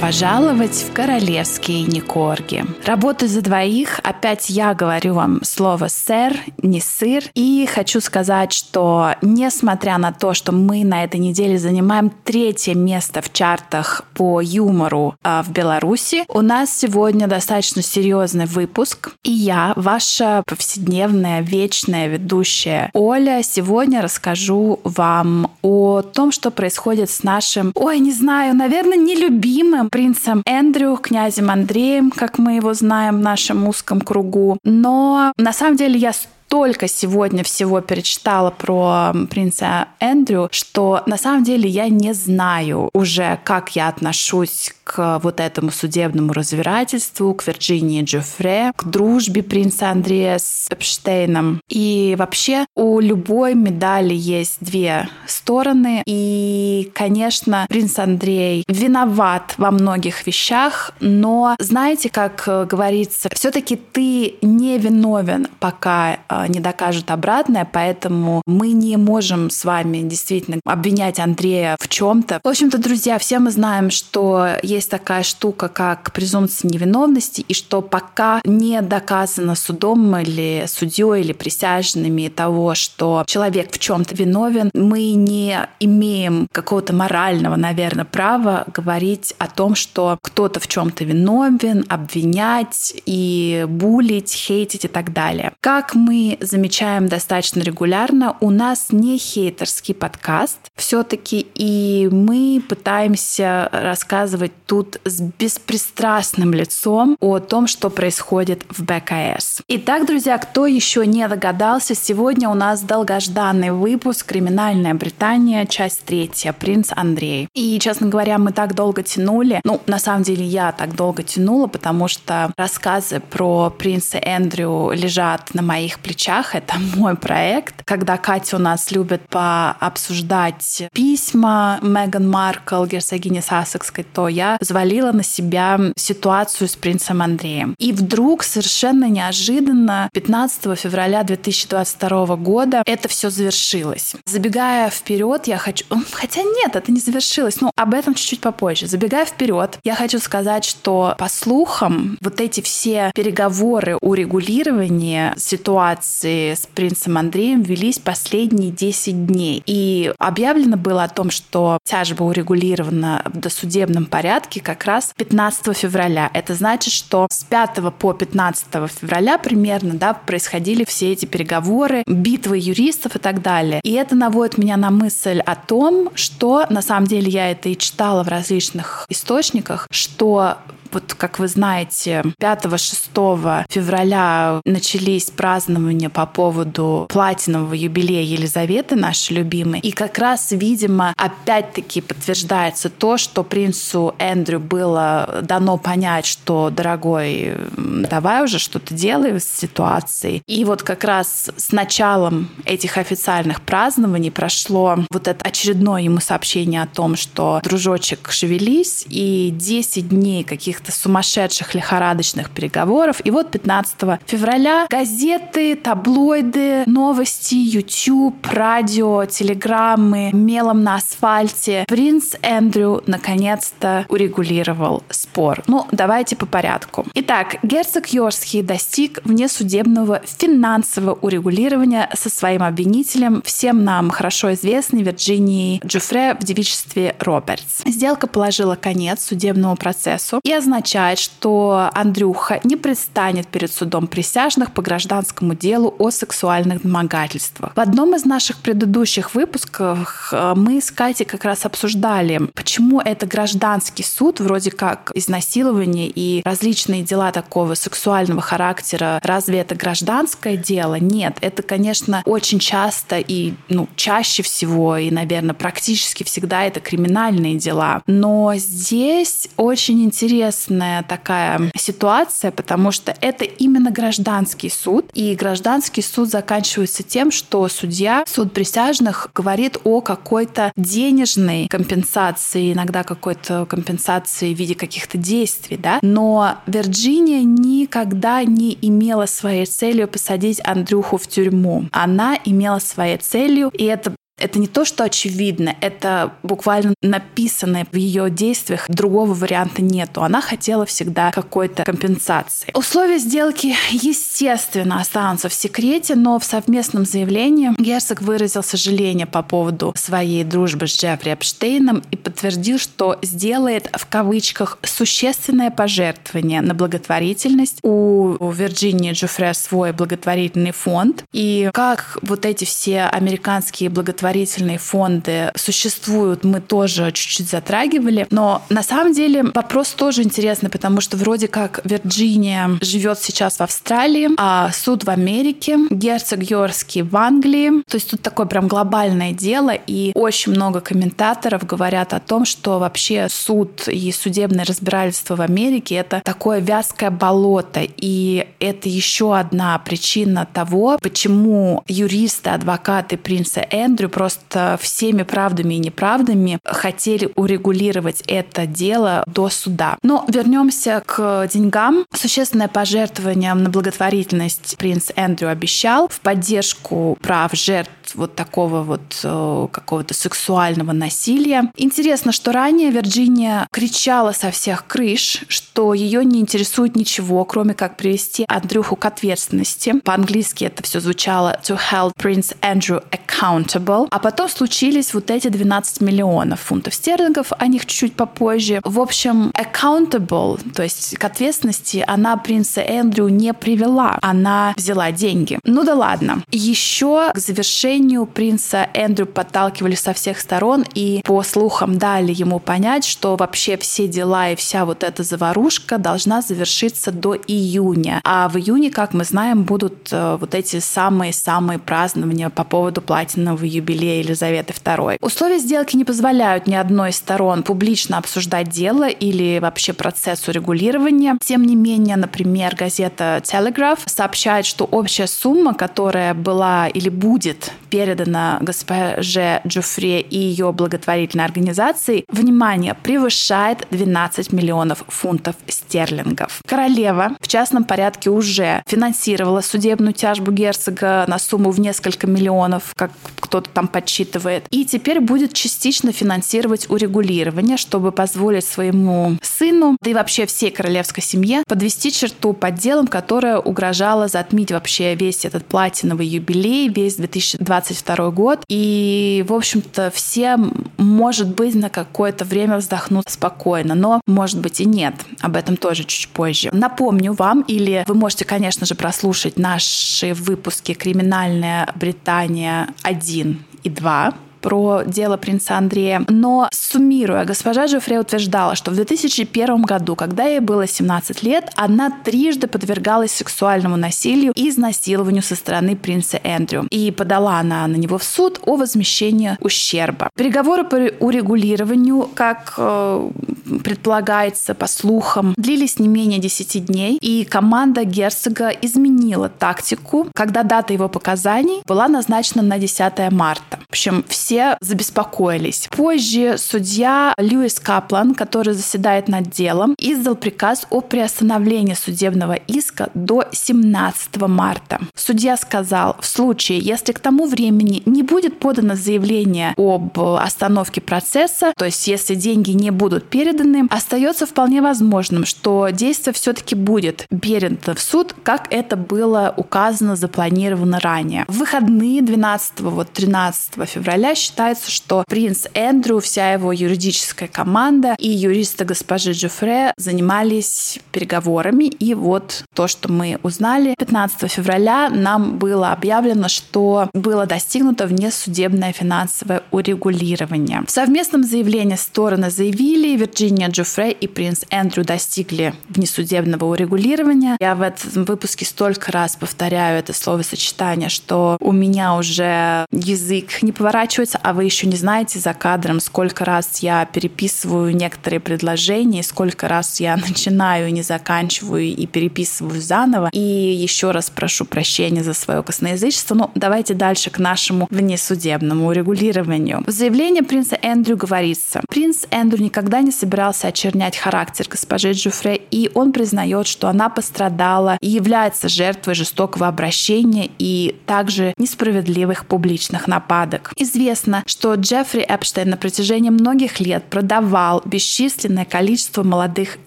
Пожаловать в королевские Никорги. Работаю за двоих. Опять я говорю вам слово «сэр», не «сыр». И хочу сказать, что несмотря на то, что мы на этой неделе занимаем третье место в чартах по юмору а, в Беларуси, у нас сегодня достаточно серьезный выпуск. И я, ваша повседневная, вечная ведущая Оля, сегодня расскажу вам о том, что происходит с нашим, ой, не знаю, наверное, нелюбимым любимым принцем Эндрю, князем Андреем, как мы его знаем в нашем узком кругу. Но на самом деле я столько сегодня всего перечитала про принца Эндрю, что на самом деле я не знаю уже, как я отношусь к вот этому судебному разбирательству, к Вирджинии Джоффре, к дружбе принца Андрея с Эпштейном. И вообще у любой медали есть две стороны. И, конечно, принц Андрей виноват во многих вещах, но знаете, как говорится, все-таки ты не виновен, пока э, не докажут обратное, поэтому мы не можем с вами действительно обвинять Андрея в чем-то. В общем-то, друзья, все мы знаем, что есть такая штука, как презумпция невиновности, и что пока не доказано судом или судьей или присяжными того, что человек в чем-то виновен, мы не имеем какого-то морального, наверное, права говорить о том, что кто-то в чем-то виновен, обвинять и булить, хейтить и так далее. Как мы замечаем достаточно регулярно, у нас не хейтерский подкаст все-таки, и мы пытаемся рассказывать тут с беспристрастным лицом о том, что происходит в БКС. Итак, друзья, кто еще не догадался, сегодня у нас долгожданный выпуск «Криминальная Британия», часть третья, «Принц Андрей». И, честно говоря, мы так долго тянули, ну, на самом деле я так долго тянула, потому что рассказы про принца Эндрю лежат на моих плечах, это мой проект. Когда Катя у нас любит пообсуждать письма Меган Маркл, герцогини Сассекской, то я взвалила на себя ситуацию с принцем Андреем. И вдруг совершенно неожиданно 15 февраля 2022 года это все завершилось. Забегая вперед, я хочу... Хотя нет, это не завершилось. Ну, об этом чуть-чуть попозже. Забегая вперед, я хочу сказать, что по слухам вот эти все переговоры о регулировании ситуации с принцем Андреем велись последние 10 дней. И объявлено было о том, что тяжба урегулирована в досудебном порядке как раз 15 февраля. Это значит, что с 5 по 15 февраля примерно да, происходили все эти переговоры, битвы юристов и так далее. И это наводит меня на мысль о том, что на самом деле я это и читала в различных источниках, что вот, как вы знаете, 5-6 февраля начались празднования по поводу платинового юбилея Елизаветы, нашей любимой. И как раз, видимо, опять-таки подтверждается то, что принцу Эндрю было дано понять, что, дорогой, давай уже что-то делай с ситуацией. И вот как раз с началом этих официальных празднований прошло вот это очередное ему сообщение о том, что дружочек шевелись, и 10 дней каких каких-то сумасшедших лихорадочных переговоров. И вот 15 февраля газеты, таблоиды, новости, YouTube, радио, телеграммы, мелом на асфальте. Принц Эндрю наконец-то урегулировал спор. Ну, давайте по порядку. Итак, герцог Йорский достиг внесудебного финансового урегулирования со своим обвинителем, всем нам хорошо известной Вирджинией Джуфре в девичестве Робертс. Сделка положила конец судебному процессу и означает означает, что Андрюха не предстанет перед судом присяжных по гражданскому делу о сексуальных домогательствах. В одном из наших предыдущих выпусков э, мы с Катей как раз обсуждали, почему это гражданский суд, вроде как изнасилование и различные дела такого сексуального характера. Разве это гражданское дело? Нет, это, конечно, очень часто и ну, чаще всего, и, наверное, практически всегда это криминальные дела. Но здесь очень интересно интересная такая ситуация, потому что это именно гражданский суд. И гражданский суд заканчивается тем, что судья, суд присяжных говорит о какой-то денежной компенсации, иногда какой-то компенсации в виде каких-то действий, да. Но Вирджиния никогда не имела своей целью посадить Андрюху в тюрьму. Она имела своей целью, и это это не то, что очевидно, это буквально написанное в ее действиях. Другого варианта нету. Она хотела всегда какой-то компенсации. Условия сделки, естественно, останутся в секрете, но в совместном заявлении герцог выразил сожаление по поводу своей дружбы с Джеффри Эпштейном и подтвердил, что сделает в кавычках существенное пожертвование на благотворительность. У Вирджинии Джуфре свой благотворительный фонд. И как вот эти все американские благотворительные фонды существуют, мы тоже чуть-чуть затрагивали. Но на самом деле вопрос тоже интересный, потому что вроде как Вирджиния живет сейчас в Австралии, а суд в Америке, герцог Йоркский в Англии. То есть тут такое прям глобальное дело, и очень много комментаторов говорят о том, что вообще суд и судебное разбирательство в Америке — это такое вязкое болото, и это еще одна причина того, почему юристы, адвокаты принца Эндрю просто всеми правдами и неправдами хотели урегулировать это дело до суда. Но вернемся к деньгам. Существенное пожертвование на благотворительность принц Эндрю обещал в поддержку прав жертв вот такого вот э, какого-то сексуального насилия. Интересно, что ранее Вирджиния кричала со всех крыш, что ее не интересует ничего, кроме как привести Андрюху к ответственности. По-английски это все звучало to hold Prince Andrew accountable. А потом случились вот эти 12 миллионов фунтов стерлингов, о них чуть-чуть попозже. В общем, accountable, то есть к ответственности, она принца Эндрю не привела. Она взяла деньги. Ну да ладно. Еще к завершению принца Эндрю подталкивали со всех сторон и по слухам дали ему понять, что вообще все дела и вся вот эта заварушка должна завершиться до июня. А в июне, как мы знаем, будут э, вот эти самые-самые празднования по поводу платинового юбилея Елизаветы II. Условия сделки не позволяют ни одной из сторон публично обсуждать дело или вообще процесс урегулирования. Тем не менее, например, газета Telegraph сообщает, что общая сумма, которая была или будет передана госпоже Джуфре и ее благотворительной организации, внимание, превышает 12 миллионов фунтов стерлингов. Королева в частном порядке уже финансировала судебную тяжбу герцога на сумму в несколько миллионов, как кто-то там подсчитывает, и теперь будет частично финансировать урегулирование, чтобы позволить своему сыну, да и вообще всей королевской семье подвести черту под делом, которое угрожало затмить вообще весь этот платиновый юбилей, весь 2022 год. И, в общем-то, все, может быть, на какое-то время вздохнут спокойно, но, может быть, и нет. Об этом тоже чуть позже. Напомню вам, или вы можете, конечно же, прослушать наши выпуски «Криминальная Британия 1» и 2 про дело принца Андрея. Но суммируя, госпожа Жофре утверждала, что в 2001 году, когда ей было 17 лет, она трижды подвергалась сексуальному насилию и изнасилованию со стороны принца Эндрю. И подала она на него в суд о возмещении ущерба. Переговоры по урегулированию, как э, предполагается по слухам, длились не менее 10 дней, и команда герцога изменила тактику, когда дата его показаний была назначена на 10 марта. В общем, все забеспокоились. Позже судья Льюис Каплан, который заседает над делом, издал приказ о приостановлении судебного иска до 17 марта. Судья сказал, в случае, если к тому времени не будет подано заявление об остановке процесса, то есть если деньги не будут переданы, остается вполне возможным, что действие все-таки будет передано в суд, как это было указано, запланировано ранее. В выходные 12-13 февраля считается, что принц Эндрю, вся его юридическая команда и юристы госпожи Джуфре занимались переговорами. И вот то, что мы узнали 15 февраля, нам было объявлено, что было достигнуто внесудебное финансовое урегулирование. В совместном заявлении стороны заявили, Вирджиния Джуфре и принц Эндрю достигли внесудебного урегулирования. Я в этом выпуске столько раз повторяю это словосочетание, что у меня уже язык не поворачивается а вы еще не знаете за кадром, сколько раз я переписываю некоторые предложения, сколько раз я начинаю не заканчиваю и переписываю заново. И еще раз прошу прощения за свое косноязычество. Ну, давайте дальше к нашему внесудебному урегулированию. В заявлении принца Эндрю говорится, принц Эндрю никогда не собирается собирался очернять характер госпожи Джуфре, и он признает, что она пострадала и является жертвой жестокого обращения и также несправедливых публичных нападок. Известно, что Джеффри Эпштейн на протяжении многих лет продавал бесчисленное количество молодых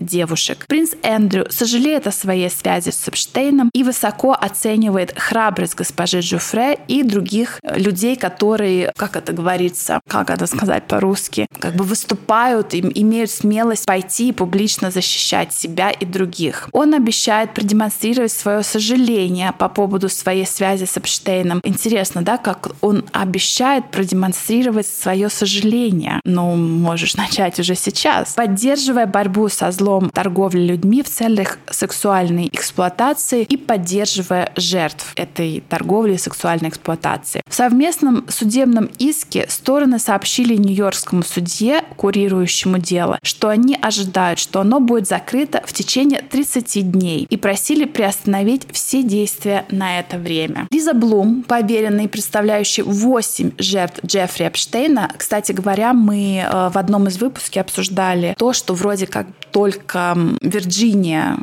девушек. Принц Эндрю сожалеет о своей связи с Эпштейном и высоко оценивает храбрость госпожи Джуфре и других людей, которые, как это говорится, как это сказать по-русски, как бы выступают и имеют смелость пойти и публично защищать себя и других. Он обещает продемонстрировать свое сожаление по поводу своей связи с Эпштейном. Интересно, да, как он обещает продемонстрировать свое сожаление. Ну, можешь начать уже сейчас. Поддерживая борьбу со злом торговли людьми в целях сексуальной эксплуатации и поддерживая жертв этой торговли и сексуальной эксплуатации. В совместном судебном иске стороны сообщили Нью-Йоркскому судье, курирующему дело, что они ожидают, что оно будет закрыто в течение 30 дней и просили приостановить все действия на это время. Лиза Блум, поверенный, представляющий 8 жертв Джеффри Эпштейна, кстати говоря, мы э, в одном из выпусков обсуждали то, что вроде как только Вирджиния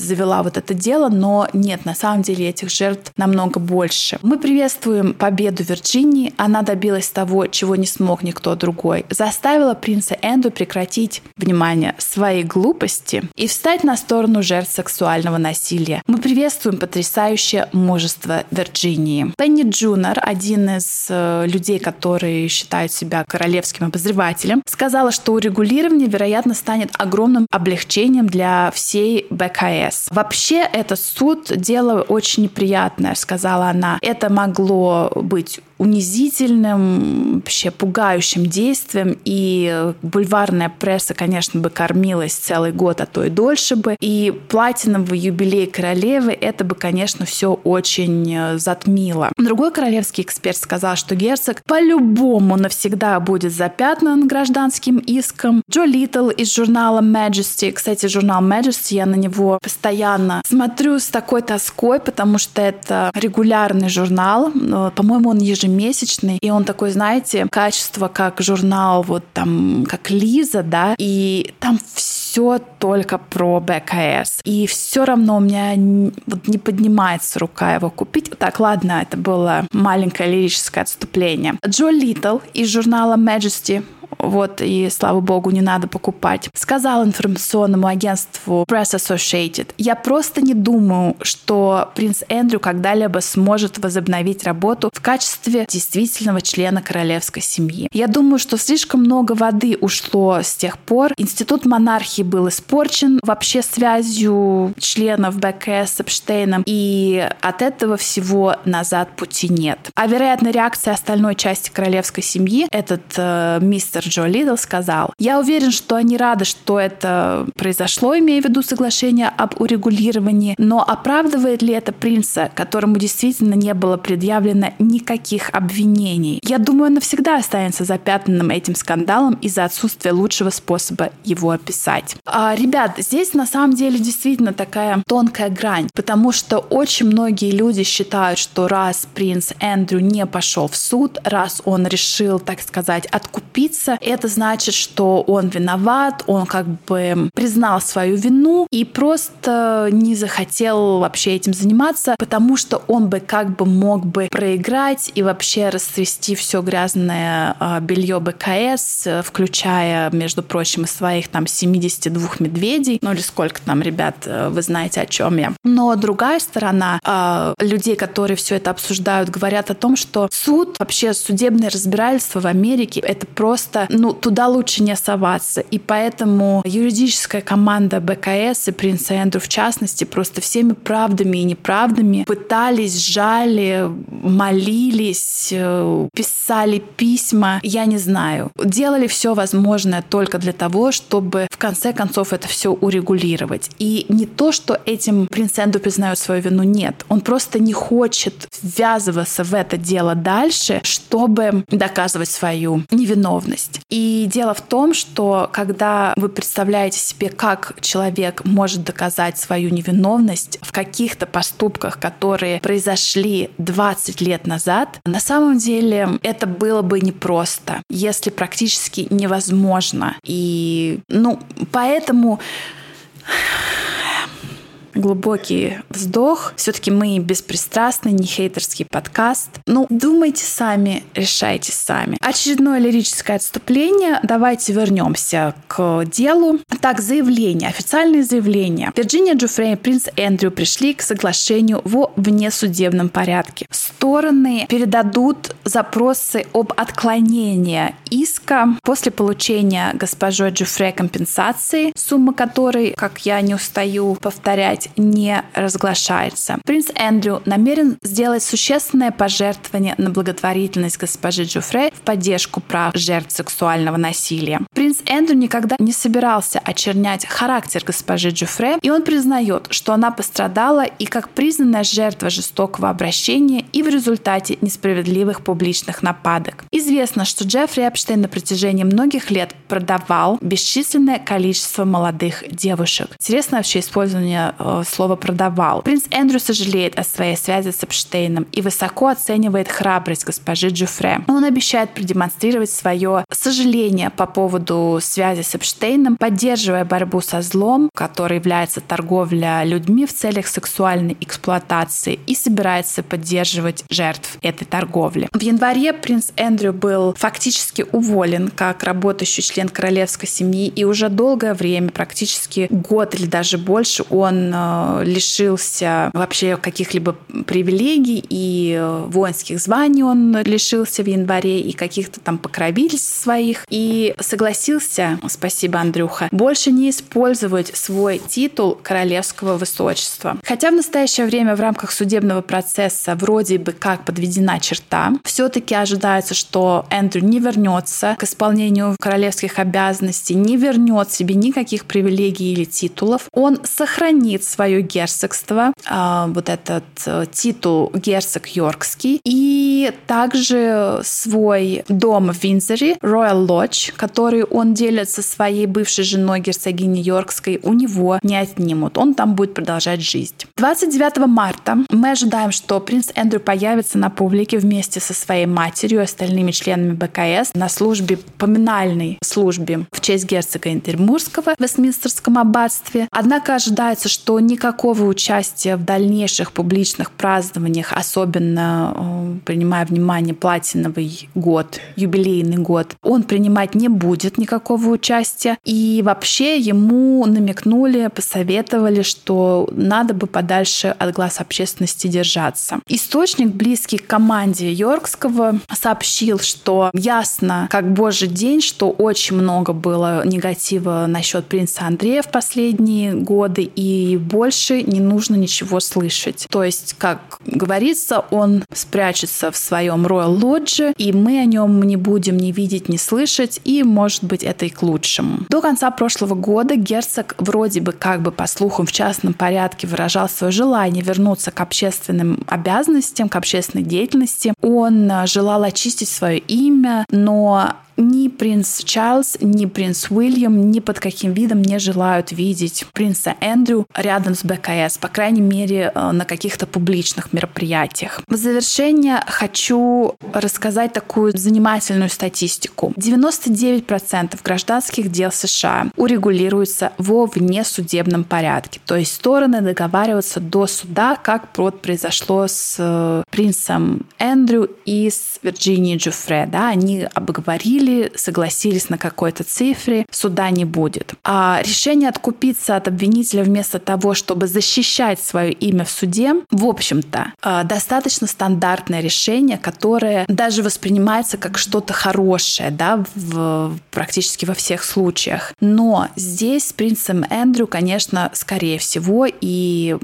завела вот это дело, но нет, на самом деле этих жертв намного больше. Мы приветствуем победу Вирджинии. Она добилась того, чего не смог никто другой. Заставила принца Энду прекратить, внимание, свои глупости и встать на сторону жертв сексуального насилия. Мы приветствуем потрясающее мужество Вирджинии. Пенни Джунер, один из э, людей, которые считают себя королевским обозревателем, сказала, что урегулирование, вероятно, станет огромным облегчением для всей БКС. Вообще, этот суд – дело очень неприятное, сказала она. Это могло быть унизительным, вообще пугающим действием, и бульварная пресса, конечно, бы кормилась целый год, а то и дольше бы. И платиновый юбилей королевы это бы, конечно, все очень э, затмило. Другой королевский эксперт сказал, что герцог по-любому навсегда будет запятнан гражданским иском. Джо Литл из журнала Majesty, кстати, журнал Majesty, я на него постоянно смотрю с такой тоской, потому что это регулярный журнал, э, по-моему, он ежемесячный ежемесячный, и он такой, знаете, качество как журнал, вот там, как Лиза, да, и там все только про БКС. И все равно у меня вот не поднимается рука его купить. Так, ладно, это было маленькое лирическое отступление. Джо Литл из журнала Majesty вот, и, слава богу, не надо покупать. Сказал информационному агентству Press Associated, я просто не думаю, что принц Эндрю когда-либо сможет возобновить работу в качестве действительного члена королевской семьи. Я думаю, что слишком много воды ушло с тех пор. Институт монархии был испорчен вообще связью членов БКС с Эпштейном, и от этого всего назад пути нет. А вероятно, реакция остальной части королевской семьи этот э, мистер Джо Лидл сказал, «Я уверен, что они рады, что это произошло, имея в виду соглашение об урегулировании, но оправдывает ли это принца, которому действительно не было предъявлено никаких обвинений? Я думаю, он навсегда останется запятнанным этим скандалом из-за отсутствия лучшего способа его описать». А, ребят, здесь на самом деле действительно такая тонкая грань, потому что очень многие люди считают, что раз принц Эндрю не пошел в суд, раз он решил, так сказать, откупиться, это значит, что он виноват, он как бы признал свою вину и просто не захотел вообще этим заниматься, потому что он бы как бы мог бы проиграть и вообще растрясти все грязное а, белье БКС, включая, между прочим, своих там 72 медведей, ну или сколько там, ребят, э, вы знаете, о чем я. Но другая сторона а, людей, которые все это обсуждают, говорят о том, что суд, вообще судебное разбирательство в Америке, это просто ну, туда лучше не соваться. И поэтому юридическая команда БКС и принца Эндрю в частности просто всеми правдами и неправдами пытались, жали, молились, э, писали письма, я не знаю. Делали все возможное только для того, чтобы в конце концов это все урегулировать. И не то, что этим принц Эндрю признает свою вину, нет. Он просто не хочет ввязываться в это дело дальше, чтобы доказывать свою невиновность. Невиновность. И дело в том, что когда вы представляете себе, как человек может доказать свою невиновность в каких-то поступках, которые произошли 20 лет назад, на самом деле это было бы непросто, если практически невозможно. И, ну, поэтому глубокий вздох. Все-таки мы беспристрастный, не хейтерский подкаст. Ну, думайте сами, решайте сами. Очередное лирическое отступление. Давайте вернемся к делу. Так, заявление, официальное заявление. Вирджиния Джуфрей и принц Эндрю пришли к соглашению во внесудебном порядке. Стороны передадут запросы об отклонении иска после получения госпожой Джуфрей компенсации, сумма которой, как я не устаю повторять, не разглашается. Принц Эндрю намерен сделать существенное пожертвование на благотворительность госпожи Джуфре в поддержку прав жертв сексуального насилия. Принц Эндрю никогда не собирался очернять характер госпожи Джуфре, и он признает, что она пострадала и как признанная жертва жестокого обращения и в результате несправедливых публичных нападок. Известно, что Джеффри Эпштейн на протяжении многих лет продавал бесчисленное количество молодых девушек. Интересно вообще использование э, слово «продавал». Принц Эндрю сожалеет о своей связи с Эпштейном и высоко оценивает храбрость госпожи Джуфре. Он обещает продемонстрировать свое сожаление по поводу связи с Эпштейном, поддерживая борьбу со злом, который является торговля людьми в целях сексуальной эксплуатации, и собирается поддерживать жертв этой торговли. В январе принц Эндрю был фактически уволен как работающий член королевской семьи, и уже долгое время, практически год или даже больше, он э, Э, лишился вообще каких-либо привилегий и э, воинских званий он лишился в январе и каких-то там покровительств своих и согласился, спасибо, Андрюха, больше не использовать свой титул королевского высочества. Хотя в настоящее время в рамках судебного процесса вроде бы как подведена черта, все-таки ожидается, что Эндрю не вернется к исполнению королевских обязанностей, не вернет себе никаких привилегий или титулов. Он сохранит свое герцогство, а, вот этот э, титул герцог Йоркский, и также свой дом в Винзоре, Royal Lodge, который он делит со своей бывшей женой герцогиней Йоркской, у него не отнимут. Он там будет продолжать жизнь. 29 марта мы ожидаем, что принц Эндрю появится на публике вместе со своей матерью и остальными членами БКС на службе, поминальной службе в честь герцога Интермурского в Вестминстерском аббатстве. Однако ожидается, что никакого участия в дальнейших публичных празднованиях, особенно э, принимая внимание платиновый год, юбилейный год, он принимать не будет никакого участия. И вообще ему намекнули, посоветовали, что надо бы подальше от глаз общественности держаться. Источник, близкий к команде Йоркского, сообщил, что ясно, как божий день, что очень много было негатива насчет принца Андрея в последние годы, и больше не нужно ничего слышать. То есть, как говорится, он спрячется в своем Royal Lodge, и мы о нем не будем ни видеть, ни слышать, и, может быть, это и к лучшему. До конца прошлого года герцог вроде бы как бы по слухам в частном порядке выражал свое желание вернуться к общественным обязанностям, к общественной деятельности. Он желал очистить свое имя, но ни принц Чарльз, ни принц Уильям ни под каким видом не желают видеть принца Эндрю рядом с БКС, по крайней мере, э, на каких-то публичных мероприятиях. В завершение хочу рассказать такую занимательную статистику. 99% гражданских дел США урегулируются во внесудебном порядке, то есть стороны договариваются до суда, как произошло с э, принцем Эндрю и с Вирджинией Джуфре. Да, они обговорили или согласились на какой-то цифре, суда не будет. А решение откупиться от обвинителя вместо того, чтобы защищать свое имя в суде, в общем-то, а, достаточно стандартное решение, которое даже воспринимается как что-то хорошее, да, в, практически во всех случаях. Но здесь с принцем Эндрю, конечно, скорее всего, и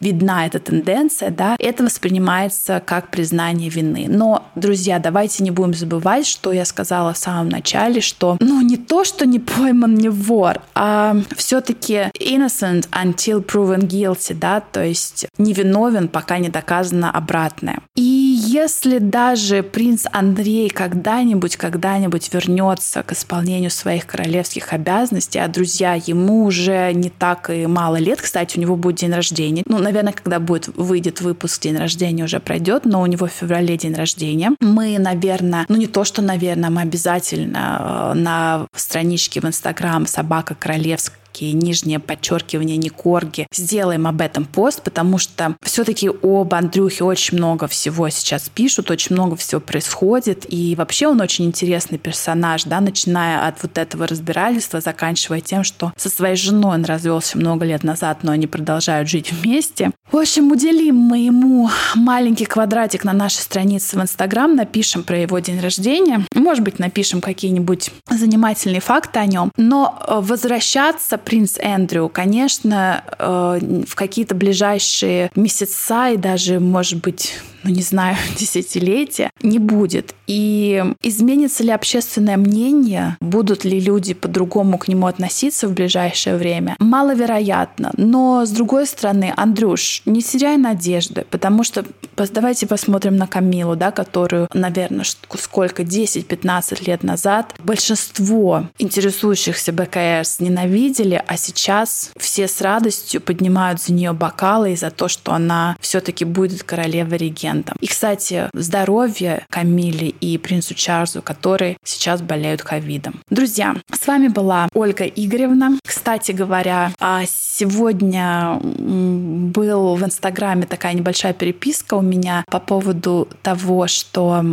видна эта тенденция, да, это воспринимается как признание вины. Но, друзья, давайте не будем забывать, что я сказала в самом начале, что, ну, не то, что не пойман не вор, а все-таки innocent until proven guilty, да, то есть невиновен, пока не доказано обратное. И если даже принц Андрей когда-нибудь, когда-нибудь вернется к исполнению своих королевских обязанностей, а друзья, ему уже не так и мало лет, кстати, у него будет день рождения. Ну, наверное, когда будет выйдет выпуск, день рождения уже пройдет, но у него в феврале день рождения. Мы, наверное, ну не то, что, наверное, мы обязательно э, на страничке в Инстаграм собака королевская такие нижнее подчеркивание Никорги. Сделаем об этом пост, потому что все-таки об Андрюхе очень много всего сейчас пишут, очень много всего происходит. И вообще он очень интересный персонаж, да, начиная от вот этого разбирательства, заканчивая тем, что со своей женой он развелся много лет назад, но они продолжают жить вместе. В общем, уделим мы ему маленький квадратик на нашей странице в Инстаграм, напишем про его день рождения, может быть, напишем какие-нибудь занимательные факты о нем. Но э, возвращаться принц Эндрю, конечно, э, в какие-то ближайшие месяца и даже, может быть, ну не знаю, десятилетия, не будет. И изменится ли общественное мнение, будут ли люди по-другому к нему относиться в ближайшее время, маловероятно. Но, с другой стороны, Андрюш, не теряй надежды, потому что давайте посмотрим на Камилу, да, которую, наверное, сколько, 10-15 лет назад большинство интересующихся БКС ненавидели, а сейчас все с радостью поднимают за нее бокалы и за то, что она все-таки будет королевой регент пациентам. И, кстати, здоровье Камиле и принцу Чарльзу, которые сейчас болеют ковидом. Друзья, с вами была Ольга Игоревна. Кстати говоря, а сегодня был в Инстаграме такая небольшая переписка у меня по поводу того, что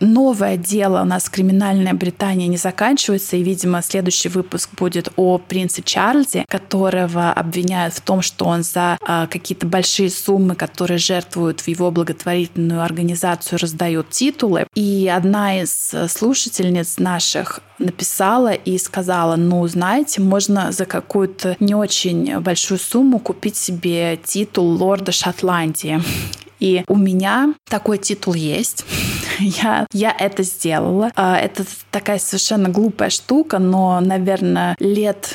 новое дело у нас криминальная Британия не заканчивается, и, видимо, следующий выпуск будет о принце Чарльзе, которого обвиняют в том, что он за а, какие-то большие суммы, которые жертвуют в его благотворительность благотворительную организацию раздает титулы. И одна из слушательниц наших написала и сказала, ну, знаете, можно за какую-то не очень большую сумму купить себе титул лорда Шотландии. И у меня такой титул есть. Я, я это сделала. А, это такая совершенно глупая штука, но, наверное, лет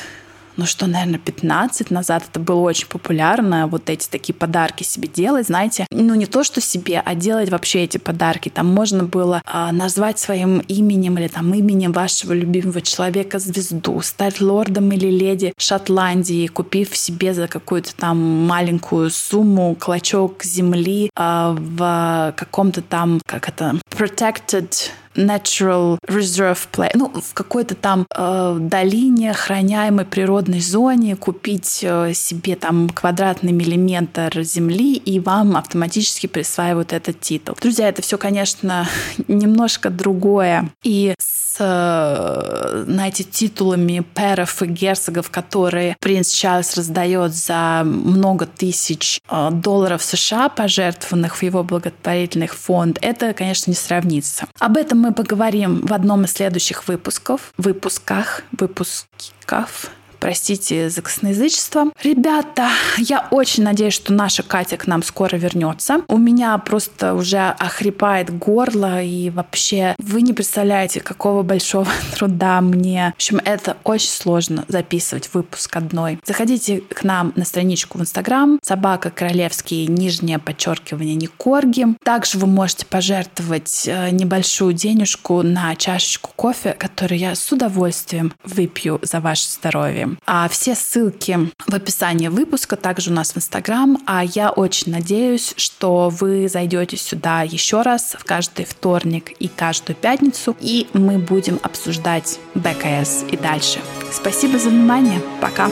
ну что, наверное, 15 назад это было очень популярно, вот эти такие подарки себе делать, знаете. Ну не то, что себе, а делать вообще эти подарки. Там можно было а, назвать своим именем или там именем вашего любимого человека звезду, стать лордом или леди Шотландии, купив себе за какую-то там маленькую сумму клочок земли а, в каком-то там, как это, protected Natural Reserve Play, ну, в какой-то там э, долине, охраняемой природной зоне, купить э, себе там квадратный миллиметр земли, и вам автоматически присваивают этот титул. Друзья, это все, конечно, немножко другое. И с, э, знаете, титулами перов и герцогов, которые принц Чарльз раздает за много тысяч э, долларов США, пожертвованных в его благотворительный фонд, это, конечно, не сравнится. Об этом мы поговорим в одном из следующих выпусков, выпусках, выпусков Простите за косноязычество. Ребята, я очень надеюсь, что наша Катя к нам скоро вернется. У меня просто уже охрипает горло, и вообще вы не представляете, какого большого труда мне. В общем, это очень сложно записывать выпуск одной. Заходите к нам на страничку в Инстаграм собака королевские нижнее подчеркивание не корги. Также вы можете пожертвовать э, небольшую денежку на чашечку кофе, которую я с удовольствием выпью за ваше здоровье. А все ссылки в описании выпуска, также у нас в Инстаграм. А я очень надеюсь, что вы зайдете сюда еще раз в каждый вторник и каждую пятницу, и мы будем обсуждать БКС и дальше. Спасибо за внимание. Пока.